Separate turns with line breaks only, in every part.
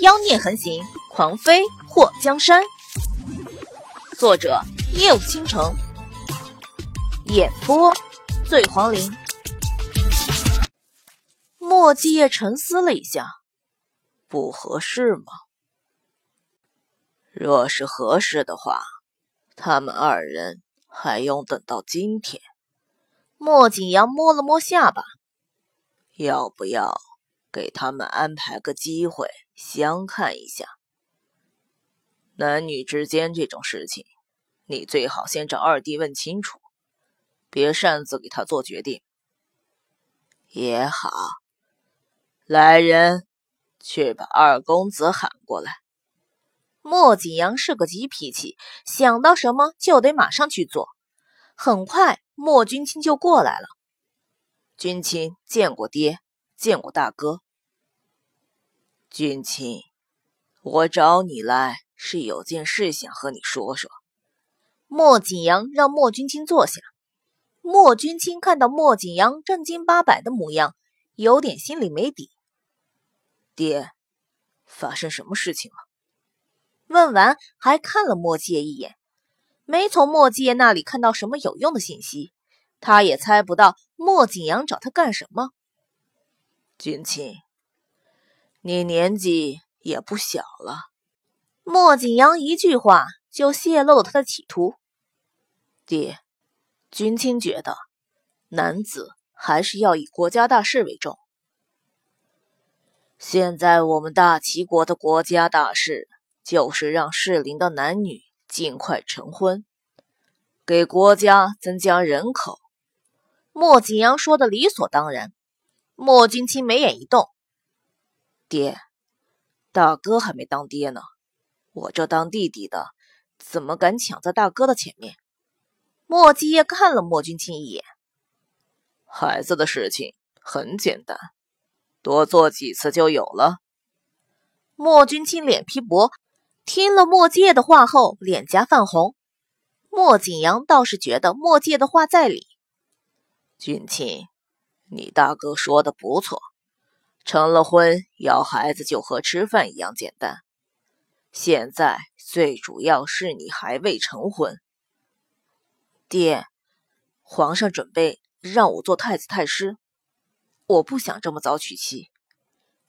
妖孽横行，狂飞祸江山。作者：夜舞倾城，演播：醉黄林。莫继业沉思了一下，不合适吗？若是合适的话，他们二人还用等到今天？莫景阳摸了摸下巴，要不要？给他们安排个机会相看一下，男女之间这种事情，你最好先找二弟问清楚，别擅自给他做决定。也好，来人，去把二公子喊过来。莫景阳是个急脾气，想到什么就得马上去做。很快，莫君清就过来了。君清见过爹。见过大哥，君亲，我找你来是有件事想和你说说。莫景阳让莫君清坐下。莫君清看到莫景阳正经八百的模样，有点心里没底。爹，发生什么事情了？问完还看了莫继业一眼，没从莫继业那里看到什么有用的信息，他也猜不到莫景阳找他干什么。君亲，你年纪也不小了。莫景阳一句话就泄露了他的企图。爹，君亲觉得男子还是要以国家大事为重。现在我们大齐国的国家大事就是让适龄的男女尽快成婚，给国家增加人口。莫景阳说的理所当然。莫君清眉眼一动，爹，大哥还没当爹呢，我这当弟弟的怎么敢抢在大哥的前面？莫继业看了莫君清一眼，孩子的事情很简单，多做几次就有了。莫君清脸皮薄，听了莫继业的话后，脸颊泛红。莫景阳倒是觉得莫继业的话在理，君清。你大哥说的不错，成了婚要孩子就和吃饭一样简单。现在最主要是你还未成婚。爹，皇上准备让我做太子太师，我不想这么早娶妻。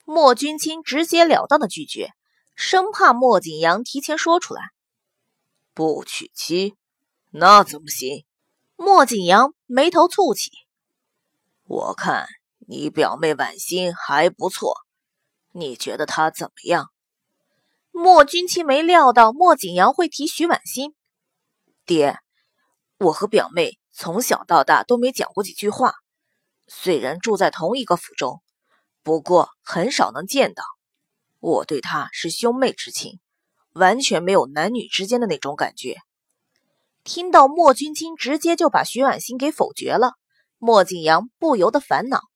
莫君清直截了当的拒绝，生怕莫景阳提前说出来。不娶妻，那怎么行？莫景阳眉头蹙起。我看你表妹婉心还不错，你觉得她怎么样？莫君清没料到莫景阳会提徐婉心。爹，我和表妹从小到大都没讲过几句话，虽然住在同一个府中，不过很少能见到。我对她是兄妹之情，完全没有男女之间的那种感觉。听到莫君清直接就把徐婉心给否决了。莫景阳不由得烦恼。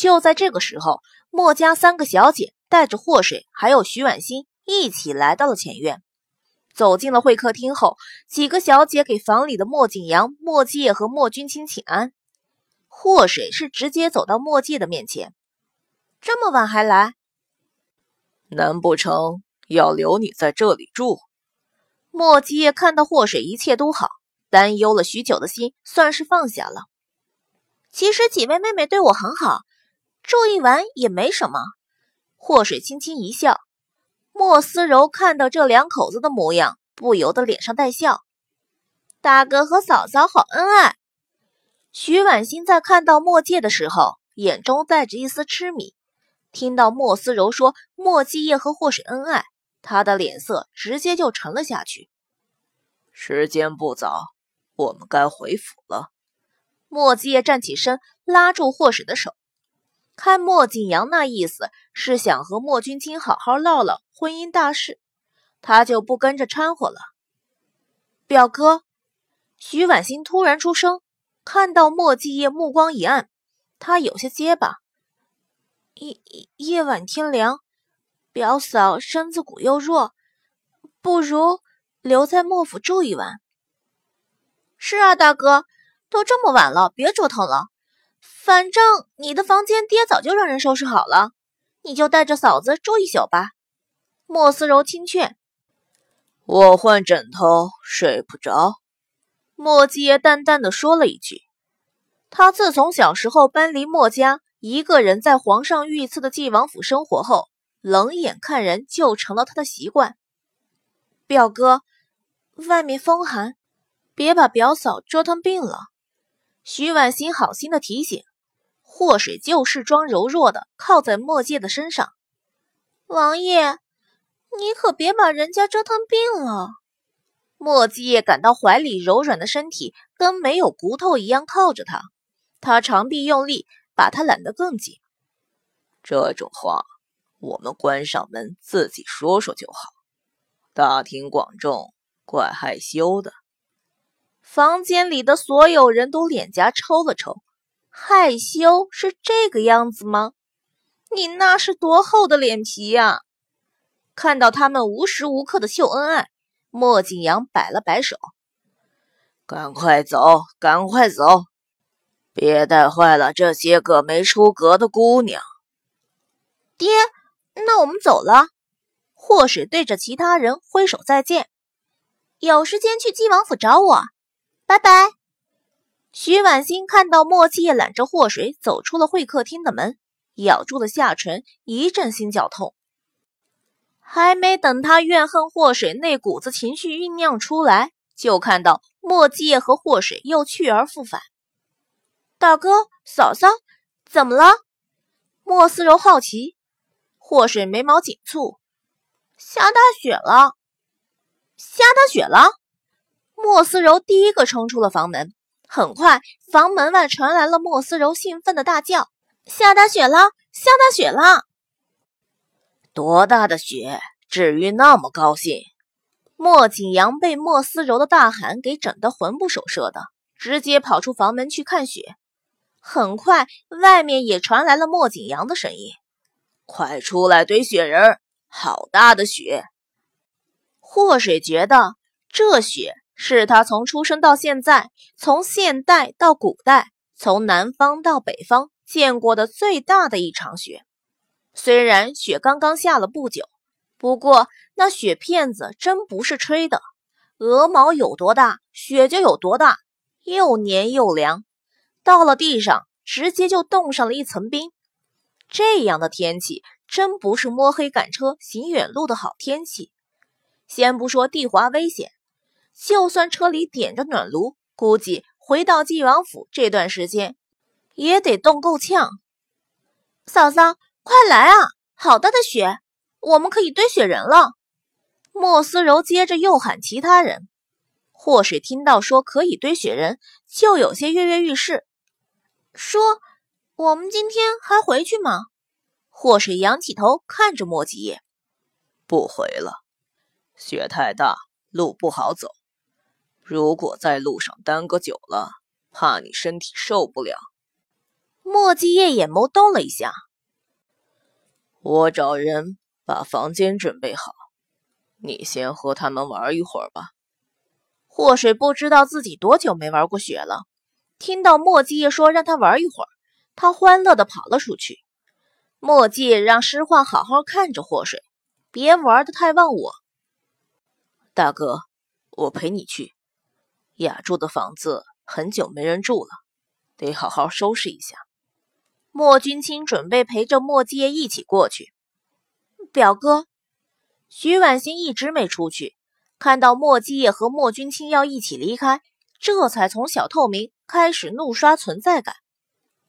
就在这个时候，墨家三个小姐带着祸水还有徐婉欣一起来到了前院。走进了会客厅后，几个小姐给房里的莫景阳、莫介和莫君清请安。祸水是直接走到莫介的面前：“这么晚还来？难不成要留你在这里住？”莫介看到祸水一切都好，担忧了许久的心算是放下了。其实几位妹妹对我很好，住一晚也没什么。祸水轻轻一笑，莫思柔看到这两口子的模样，不由得脸上带笑。大哥和嫂嫂好恩爱。徐婉欣在看到墨介的时候，眼中带着一丝痴迷。听到莫思柔说莫继业和祸水恩爱，她的脸色直接就沉了下去。时间不早，我们该回府了。莫继业站起身，拉住霍水的手。看莫景阳那意思，是想和莫君清好好唠唠婚姻大事，他就不跟着掺和了。表哥，徐婉欣突然出声，看到莫继业，目光一暗，他有些结巴。夜夜晚天凉，表嫂身子骨又弱，不如留在莫府住一晚。是啊，大哥。都这么晚了，别折腾了。反正你的房间爹早就让人收拾好了，你就带着嫂子住一宿吧。莫思柔听劝：“我换枕头睡不着。”莫七爷淡淡的说了一句：“他自从小时候搬离莫家，一个人在皇上御赐的晋王府生活后，冷眼看人就成了他的习惯。”表哥，外面风寒，别把表嫂折腾病了。徐婉心好心的提醒。祸水就是装柔弱的，靠在莫介的身上。王爷，你可别把人家折腾病了。莫介感到怀里柔软的身体跟没有骨头一样靠着他，他长臂用力把他揽得更紧。这种话，我们关上门自己说说就好。大庭广众，怪害羞的。房间里的所有人都脸颊抽了抽。害羞是这个样子吗？你那是多厚的脸皮呀！看到他们无时无刻的秀恩爱，莫景阳摆了摆手：“赶快走，赶快走，别带坏了这些个没出阁的姑娘。”爹，那我们走了。祸水对着其他人挥手再见，有时间去晋王府找我，拜拜。徐婉欣看到莫七夜揽着祸水走出了会客厅的门，咬住了下唇，一阵心绞痛。还没等他怨恨祸水那股子情绪酝酿出来，就看到莫七夜和祸水又去而复返。大哥、嫂嫂，怎么了？莫思柔好奇。祸水眉毛紧蹙，下大雪了，下大雪了。莫思柔第一个冲出了房门。很快，房门外传来了莫思柔兴奋的大叫：“下大雪了！下大雪了！多大的雪，至于那么高兴？”莫景阳被莫思柔的大喊给整得魂不守舍的，直接跑出房门去看雪。很快，外面也传来了莫景阳的声音：“快出来堆雪人！好大的雪！”祸水觉得这雪。是他从出生到现在，从现代到古代，从南方到北方见过的最大的一场雪。虽然雪刚刚下了不久，不过那雪片子真不是吹的。鹅毛有多大，雪就有多大，又黏又凉，到了地上直接就冻上了一层冰。这样的天气真不是摸黑赶车行远路的好天气。先不说地滑危险。就算车里点着暖炉，估计回到晋王府这段时间也得冻够呛。嫂嫂，快来啊！好大的雪，我们可以堆雪人了。莫思柔接着又喊其他人。祸水听到说可以堆雪人，就有些跃跃欲试，说：“我们今天还回去吗？”祸水仰起头看着莫吉叶：“不回了，雪太大，路不好走。”如果在路上耽搁久了，怕你身体受不了。莫继业眼眸动了一下，我找人把房间准备好，你先和他们玩一会儿吧。祸水不知道自己多久没玩过雪了，听到莫继业说让他玩一会儿，他欢乐的跑了出去。墨迹让诗画好好看着祸水，别玩的太忘我。大哥，我陪你去。雅住的房子很久没人住了，得好好收拾一下。莫君清准备陪着莫继业一起过去。表哥，徐婉欣一直没出去，看到莫继业和莫君清要一起离开，这才从小透明开始怒刷存在感。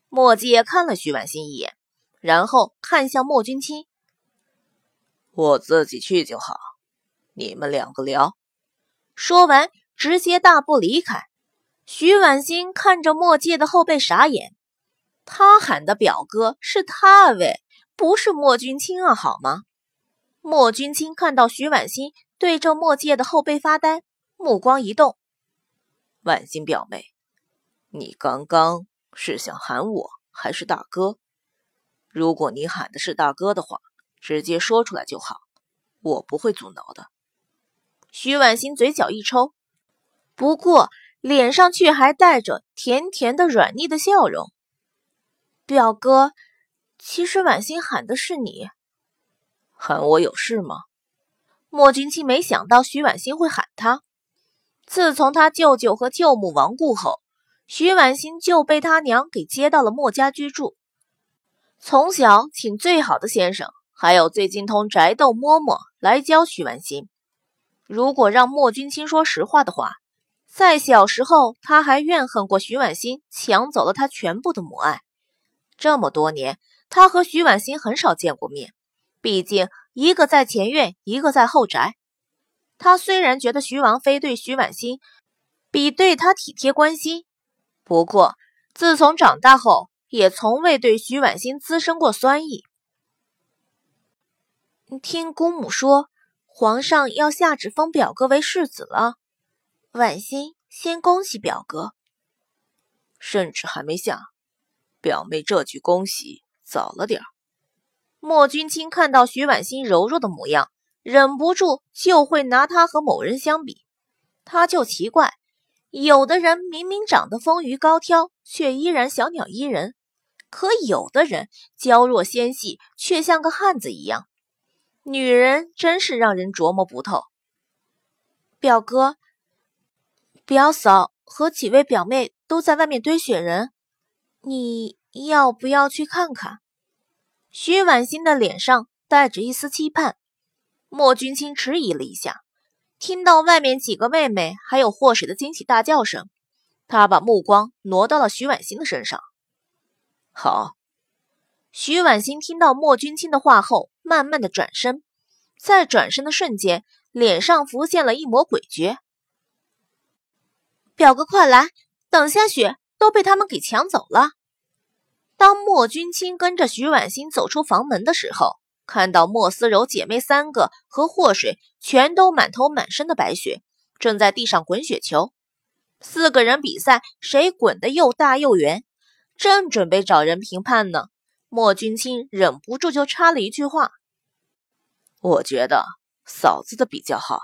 莫继业看了徐婉欣一眼，然后看向莫君清：“我自己去就好，你们两个聊。”说完。直接大步离开，徐婉欣看着莫介的后背傻眼。他喊的表哥是他喂，不是莫君清啊，好吗？莫君清看到徐婉欣对着莫介的后背发呆，目光一动。婉欣表妹，你刚刚是想喊我还是大哥？如果你喊的是大哥的话，直接说出来就好，我不会阻挠的。徐婉欣嘴角一抽。不过脸上却还带着甜甜的软腻的笑容。表哥，其实婉心喊的是你，喊我有事吗？莫君清没想到徐婉欣会喊他。自从他舅舅和舅母亡故后，徐婉欣就被他娘给接到了莫家居住。从小请最好的先生，还有最精通宅斗嬷嬷来教徐婉欣。如果让莫君清说实话的话，在小时候他还怨恨过徐婉欣抢走了他全部的母爱。这么多年，他和徐婉欣很少见过面，毕竟一个在前院，一个在后宅。他虽然觉得徐王妃对徐婉欣比对他体贴关心，不过自从长大后。也从未对徐婉欣滋生过酸意。听姑母说，皇上要下旨封表哥为世子了，婉心先恭喜表哥。
圣旨还没下，表妹这句恭喜早了点儿。
莫君清看到徐婉心柔弱的模样，忍不住就会拿她和某人相比，他就奇怪，有的人明明长得丰腴高挑，却依然小鸟依人。可有的人娇弱纤细，却像个汉子一样。女人真是让人琢磨不透。表哥、表嫂和几位表妹都在外面堆雪人，你要不要去看看？徐婉欣的脸上带着一丝期盼。莫君清迟疑了一下，听到外面几个妹妹还有祸水的惊喜大叫声，他把目光挪到了徐婉欣的身上。
好，
徐婉欣听到莫君清的话后，慢慢的转身，在转身的瞬间，脸上浮现了一抹诡谲。表哥，快来，等下雪都被他们给抢走了。当莫君清跟着徐婉欣走出房门的时候，看到莫思柔姐妹三个和祸水全都满头满身的白雪，正在地上滚雪球，四个人比赛谁滚得又大又圆。正准备找人评判呢，莫君清忍不住就插了一句话：“
我觉得嫂子的比较好。”